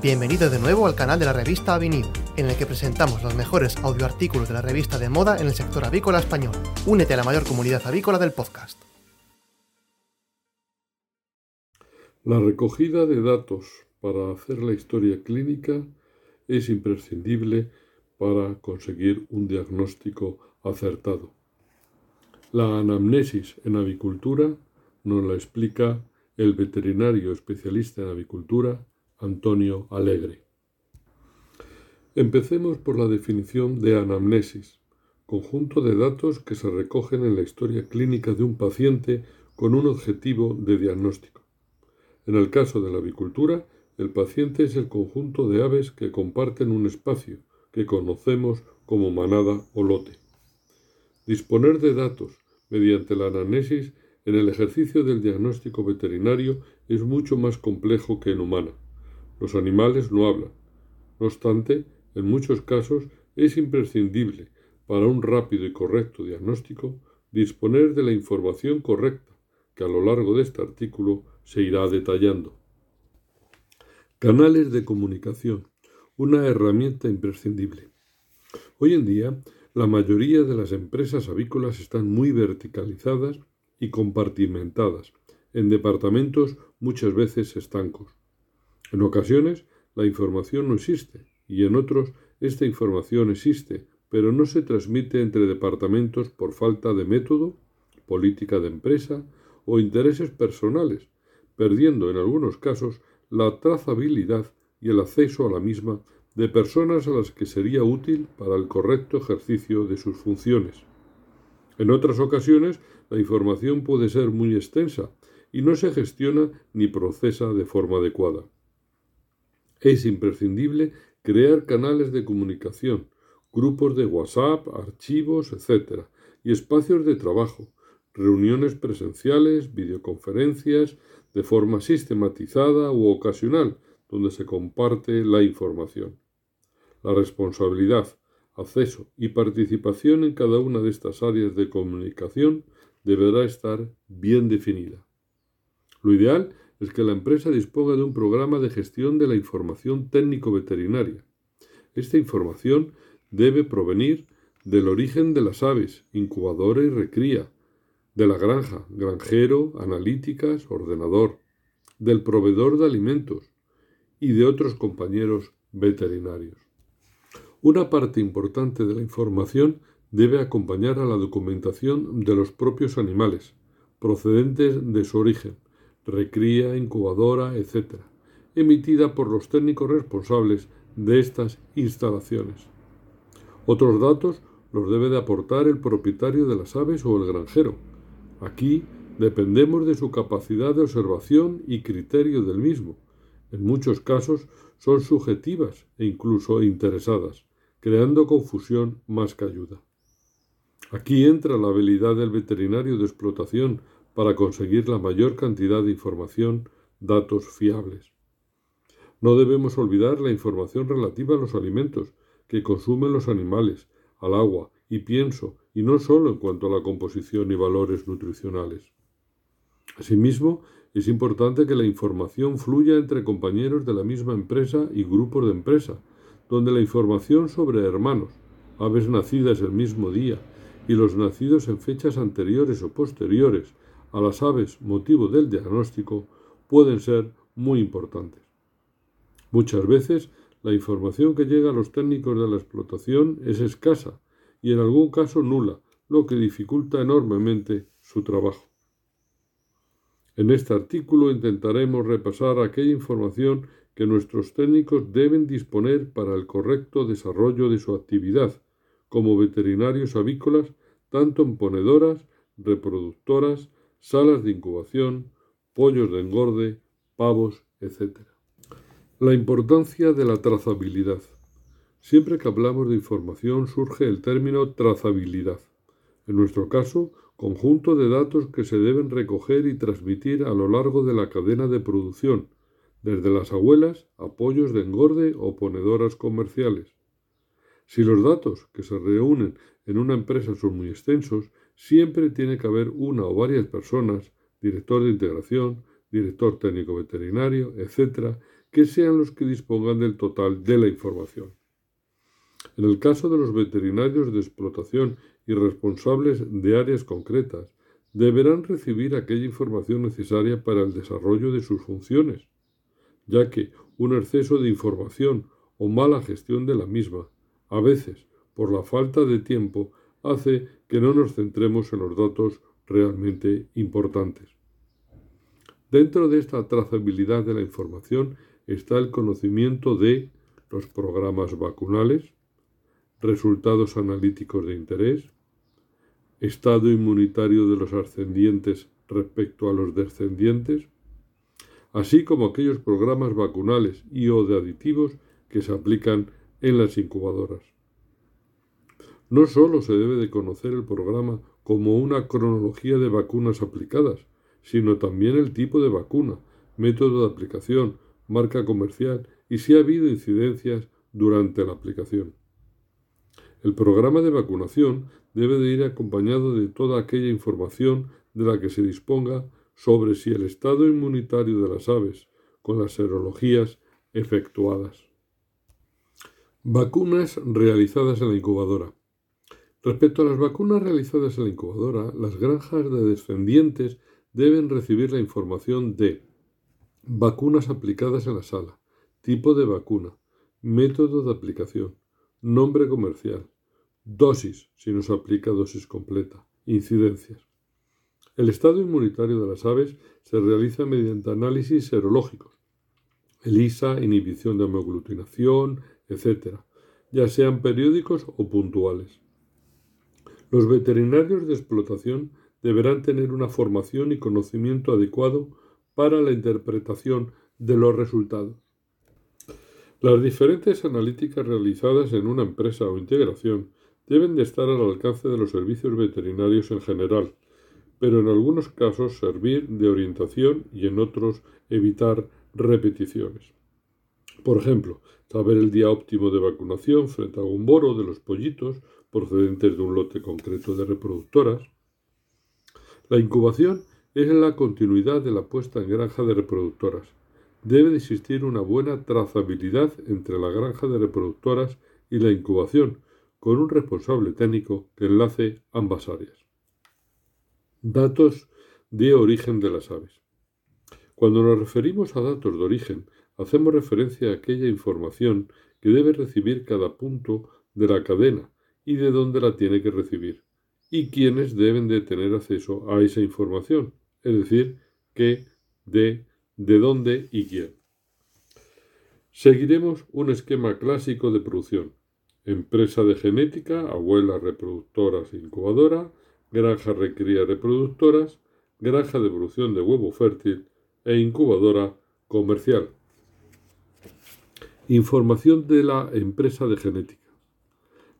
Bienvenido de nuevo al canal de la revista Avenida, en el que presentamos los mejores audioartículos de la revista de moda en el sector avícola español. Únete a la mayor comunidad avícola del podcast. La recogida de datos para hacer la historia clínica es imprescindible para conseguir un diagnóstico acertado. La anamnesis en avicultura nos la explica el veterinario especialista en avicultura Antonio Alegre. Empecemos por la definición de anamnesis, conjunto de datos que se recogen en la historia clínica de un paciente con un objetivo de diagnóstico. En el caso de la avicultura, el paciente es el conjunto de aves que comparten un espacio, que conocemos como manada o lote. Disponer de datos mediante la anamnesis en el ejercicio del diagnóstico veterinario es mucho más complejo que en humana. Los animales no hablan. No obstante, en muchos casos es imprescindible para un rápido y correcto diagnóstico disponer de la información correcta que a lo largo de este artículo se irá detallando. Canales de comunicación, una herramienta imprescindible. Hoy en día, la mayoría de las empresas avícolas están muy verticalizadas y compartimentadas, en departamentos muchas veces estancos. En ocasiones, la información no existe y en otros, esta información existe, pero no se transmite entre departamentos por falta de método, política de empresa o intereses personales, perdiendo en algunos casos la trazabilidad y el acceso a la misma de personas a las que sería útil para el correcto ejercicio de sus funciones. En otras ocasiones, la información puede ser muy extensa y no se gestiona ni procesa de forma adecuada. Es imprescindible crear canales de comunicación, grupos de WhatsApp, archivos, etc., y espacios de trabajo, reuniones presenciales, videoconferencias, de forma sistematizada u ocasional, donde se comparte la información. La responsabilidad, acceso y participación en cada una de estas áreas de comunicación deberá estar bien definida. Lo ideal es que la empresa disponga de un programa de gestión de la información técnico-veterinaria. Esta información debe provenir del origen de las aves, incubadora y recría, de la granja, granjero, analíticas, ordenador, del proveedor de alimentos y de otros compañeros veterinarios. Una parte importante de la información debe acompañar a la documentación de los propios animales, procedentes de su origen, recría, incubadora, etc., emitida por los técnicos responsables de estas instalaciones. Otros datos los debe de aportar el propietario de las aves o el granjero, Aquí dependemos de su capacidad de observación y criterio del mismo. En muchos casos son subjetivas e incluso interesadas, creando confusión más que ayuda. Aquí entra la habilidad del veterinario de explotación para conseguir la mayor cantidad de información, datos fiables. No debemos olvidar la información relativa a los alimentos que consumen los animales, al agua y pienso, y no solo en cuanto a la composición y valores nutricionales. Asimismo, es importante que la información fluya entre compañeros de la misma empresa y grupos de empresa, donde la información sobre hermanos, aves nacidas el mismo día y los nacidos en fechas anteriores o posteriores a las aves motivo del diagnóstico pueden ser muy importantes. Muchas veces la información que llega a los técnicos de la explotación es escasa y en algún caso nula, lo que dificulta enormemente su trabajo. En este artículo intentaremos repasar aquella información que nuestros técnicos deben disponer para el correcto desarrollo de su actividad, como veterinarios avícolas, tanto en ponedoras, reproductoras, salas de incubación, pollos de engorde, pavos, etc. La importancia de la trazabilidad. Siempre que hablamos de información surge el término trazabilidad. En nuestro caso, conjunto de datos que se deben recoger y transmitir a lo largo de la cadena de producción, desde las abuelas, apoyos de engorde o ponedoras comerciales. Si los datos que se reúnen en una empresa son muy extensos, siempre tiene que haber una o varias personas, director de integración, director técnico veterinario, etc., que sean los que dispongan del total de la información. En el caso de los veterinarios de explotación y responsables de áreas concretas, deberán recibir aquella información necesaria para el desarrollo de sus funciones, ya que un exceso de información o mala gestión de la misma, a veces por la falta de tiempo, hace que no nos centremos en los datos realmente importantes. Dentro de esta trazabilidad de la información está el conocimiento de los programas vacunales, resultados analíticos de interés, estado inmunitario de los ascendientes respecto a los descendientes, así como aquellos programas vacunales y o de aditivos que se aplican en las incubadoras. No sólo se debe de conocer el programa como una cronología de vacunas aplicadas, sino también el tipo de vacuna, método de aplicación, marca comercial y si ha habido incidencias durante la aplicación. El programa de vacunación debe de ir acompañado de toda aquella información de la que se disponga sobre si el estado inmunitario de las aves con las serologías efectuadas. Vacunas realizadas en la incubadora. Respecto a las vacunas realizadas en la incubadora, las granjas de descendientes deben recibir la información de vacunas aplicadas en la sala, tipo de vacuna, método de aplicación, nombre comercial, dosis, si no se aplica dosis completa, incidencias. El estado inmunitario de las aves se realiza mediante análisis serológicos, ELISA, inhibición de homoaglutinación, etc., ya sean periódicos o puntuales. Los veterinarios de explotación deberán tener una formación y conocimiento adecuado para la interpretación de los resultados. Las diferentes analíticas realizadas en una empresa o integración deben de estar al alcance de los servicios veterinarios en general, pero en algunos casos servir de orientación y en otros evitar repeticiones. Por ejemplo, saber el día óptimo de vacunación frente a un boro de los pollitos procedentes de un lote concreto de reproductoras, la incubación es la continuidad de la puesta en granja de reproductoras. Debe de existir una buena trazabilidad entre la granja de reproductoras y la incubación, con un responsable técnico que enlace ambas áreas. Datos de origen de las aves. Cuando nos referimos a datos de origen, hacemos referencia a aquella información que debe recibir cada punto de la cadena y de dónde la tiene que recibir y quiénes deben de tener acceso a esa información, es decir, qué, de, de dónde y quién. Seguiremos un esquema clásico de producción. Empresa de genética, abuelas reproductoras e incubadora, granja recría reproductoras, granja de producción de huevo fértil e incubadora comercial. Información de la empresa de genética.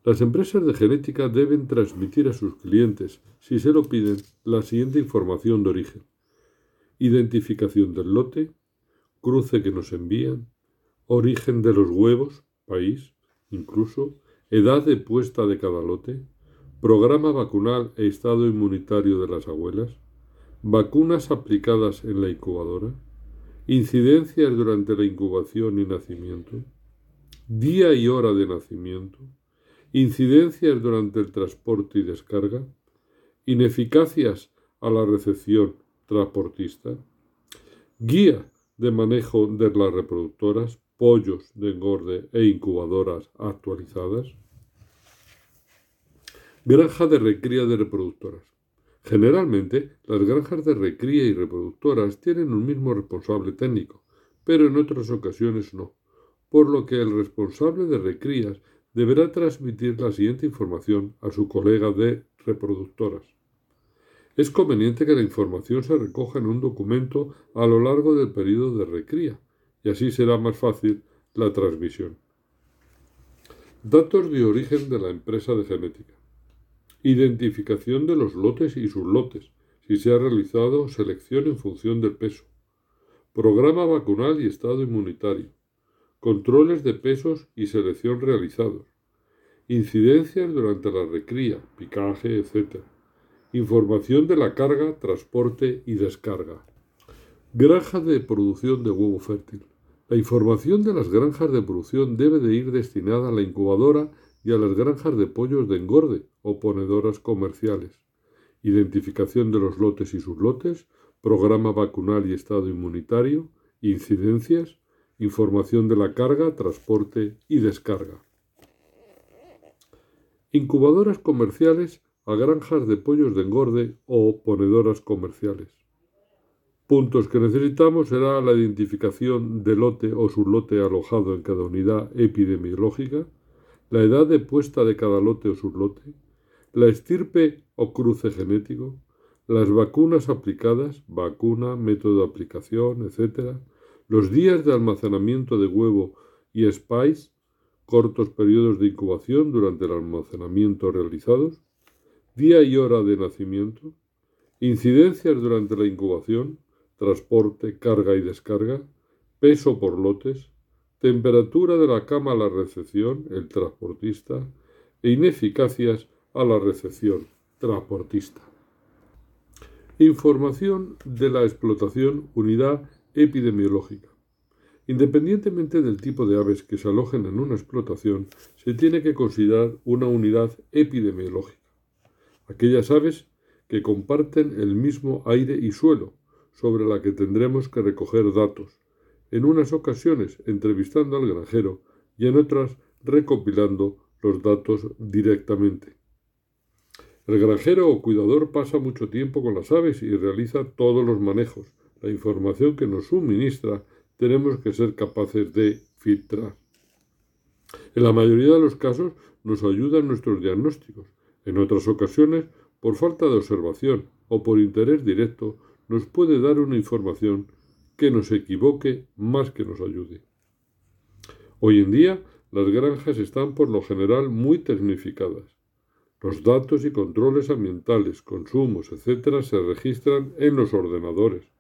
Las empresas de genética deben transmitir a sus clientes, si se lo piden, la siguiente información de origen. Identificación del lote, cruce que nos envían, origen de los huevos, país, incluso, edad de puesta de cada lote, programa vacunal e estado inmunitario de las abuelas, vacunas aplicadas en la incubadora, incidencias durante la incubación y nacimiento, día y hora de nacimiento, incidencias durante el transporte y descarga, ineficacias a la recepción transportista, guía de manejo de las reproductoras, pollos de engorde e incubadoras actualizadas, granja de recría de reproductoras. Generalmente, las granjas de recría y reproductoras tienen un mismo responsable técnico, pero en otras ocasiones no, por lo que el responsable de recrías deberá transmitir la siguiente información a su colega de reproductoras. Es conveniente que la información se recoja en un documento a lo largo del periodo de recría, y así será más fácil la transmisión. Datos de origen de la empresa de genética. Identificación de los lotes y sublotes, si se ha realizado selección en función del peso. Programa vacunal y estado inmunitario controles de pesos y selección realizados, incidencias durante la recría, picaje, etc. Información de la carga, transporte y descarga. Granja de producción de huevo fértil. La información de las granjas de producción debe de ir destinada a la incubadora y a las granjas de pollos de engorde o ponedoras comerciales. Identificación de los lotes y sublotes, programa vacunal y estado inmunitario, incidencias, información de la carga, transporte y descarga. Incubadoras comerciales a granjas de pollos de engorde o ponedoras comerciales. Puntos que necesitamos será la identificación del lote o sublote alojado en cada unidad epidemiológica, la edad de puesta de cada lote o sublote, la estirpe o cruce genético, las vacunas aplicadas, vacuna, método de aplicación, etc., los días de almacenamiento de huevo y spice, cortos periodos de incubación durante el almacenamiento realizados, día y hora de nacimiento, incidencias durante la incubación, transporte, carga y descarga, peso por lotes, temperatura de la cama a la recepción, el transportista, e ineficacias a la recepción, transportista. Información de la explotación, unidad epidemiológica. Independientemente del tipo de aves que se alojen en una explotación, se tiene que considerar una unidad epidemiológica aquellas aves que comparten el mismo aire y suelo, sobre la que tendremos que recoger datos, en unas ocasiones entrevistando al granjero y en otras recopilando los datos directamente. El granjero o cuidador pasa mucho tiempo con las aves y realiza todos los manejos. La información que nos suministra tenemos que ser capaces de filtrar. En la mayoría de los casos nos ayudan nuestros diagnósticos, en otras ocasiones, por falta de observación o por interés directo, nos puede dar una información que nos equivoque más que nos ayude. Hoy en día, las granjas están por lo general muy tecnificadas. Los datos y controles ambientales, consumos, etc. se registran en los ordenadores.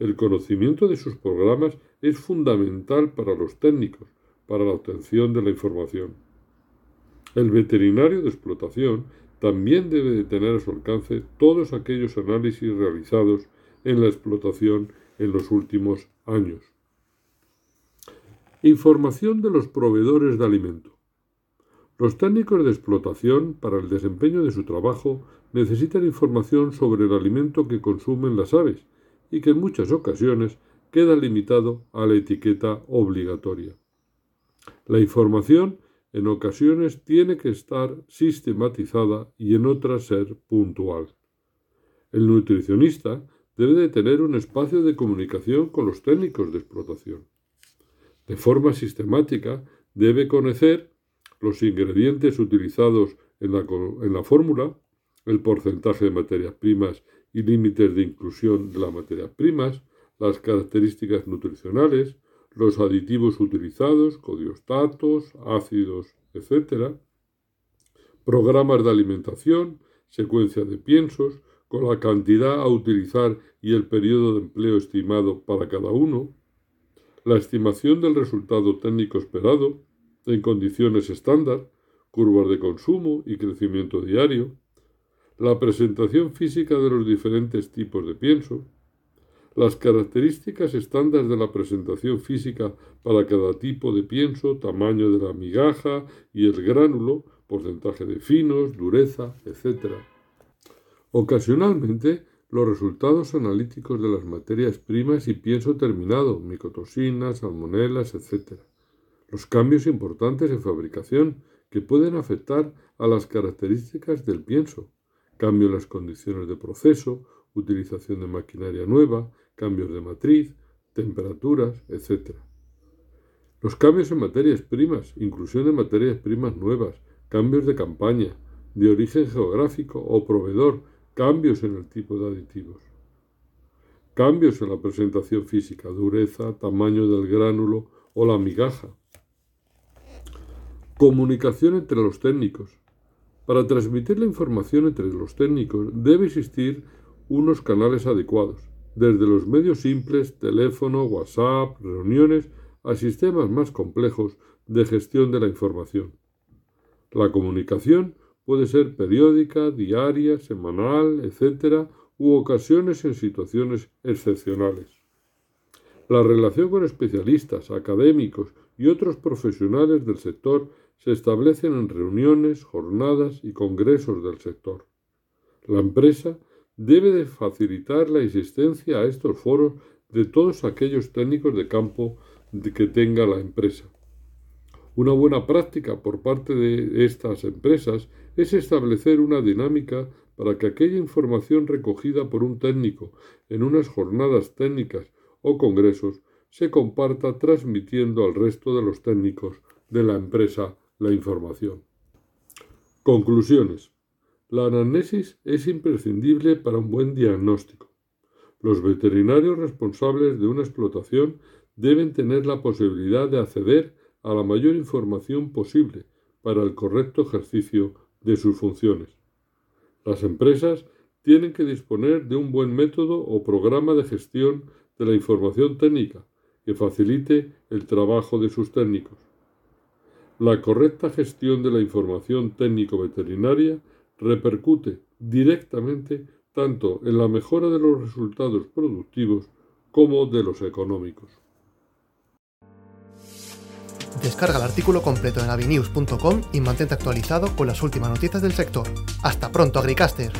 El conocimiento de sus programas es fundamental para los técnicos, para la obtención de la información. El veterinario de explotación también debe de tener a su alcance todos aquellos análisis realizados en la explotación en los últimos años. Información de los proveedores de alimento. Los técnicos de explotación, para el desempeño de su trabajo, necesitan información sobre el alimento que consumen las aves y que en muchas ocasiones queda limitado a la etiqueta obligatoria. La información en ocasiones tiene que estar sistematizada y en otras ser puntual. El nutricionista debe de tener un espacio de comunicación con los técnicos de explotación. De forma sistemática debe conocer los ingredientes utilizados en la, en la fórmula, el porcentaje de materias primas y límites de inclusión de las materias primas, las características nutricionales, los aditivos utilizados, codiostatos, ácidos, etc., programas de alimentación, secuencia de piensos, con la cantidad a utilizar y el periodo de empleo estimado para cada uno, la estimación del resultado técnico esperado en condiciones estándar, curvas de consumo y crecimiento diario, la presentación física de los diferentes tipos de pienso, las características estándar de la presentación física para cada tipo de pienso, tamaño de la migaja y el gránulo, porcentaje de finos, dureza, etc. Ocasionalmente, los resultados analíticos de las materias primas y pienso terminado, micotoxinas, salmonelas, etc. Los cambios importantes en fabricación que pueden afectar a las características del pienso, cambio en las condiciones de proceso, utilización de maquinaria nueva, cambios de matriz, temperaturas, etc. Los cambios en materias primas, inclusión de materias primas nuevas, cambios de campaña, de origen geográfico o proveedor, cambios en el tipo de aditivos. Cambios en la presentación física, dureza, tamaño del gránulo o la migaja. Comunicación entre los técnicos. Para transmitir la información entre los técnicos debe existir unos canales adecuados, desde los medios simples, teléfono, WhatsApp, reuniones, a sistemas más complejos de gestión de la información. La comunicación puede ser periódica, diaria, semanal, etc., u ocasiones en situaciones excepcionales. La relación con especialistas, académicos y otros profesionales del sector se establecen en reuniones, jornadas y congresos del sector. La empresa debe de facilitar la existencia a estos foros de todos aquellos técnicos de campo que tenga la empresa. Una buena práctica por parte de estas empresas es establecer una dinámica para que aquella información recogida por un técnico en unas jornadas técnicas o congresos se comparta transmitiendo al resto de los técnicos de la empresa la información. Conclusiones. La anamnesis es imprescindible para un buen diagnóstico. Los veterinarios responsables de una explotación deben tener la posibilidad de acceder a la mayor información posible para el correcto ejercicio de sus funciones. Las empresas tienen que disponer de un buen método o programa de gestión de la información técnica que facilite el trabajo de sus técnicos. La correcta gestión de la información técnico-veterinaria repercute directamente tanto en la mejora de los resultados productivos como de los económicos. Descarga el artículo completo en avinews.com y mantente actualizado con las últimas noticias del sector. Hasta pronto, Agricaster.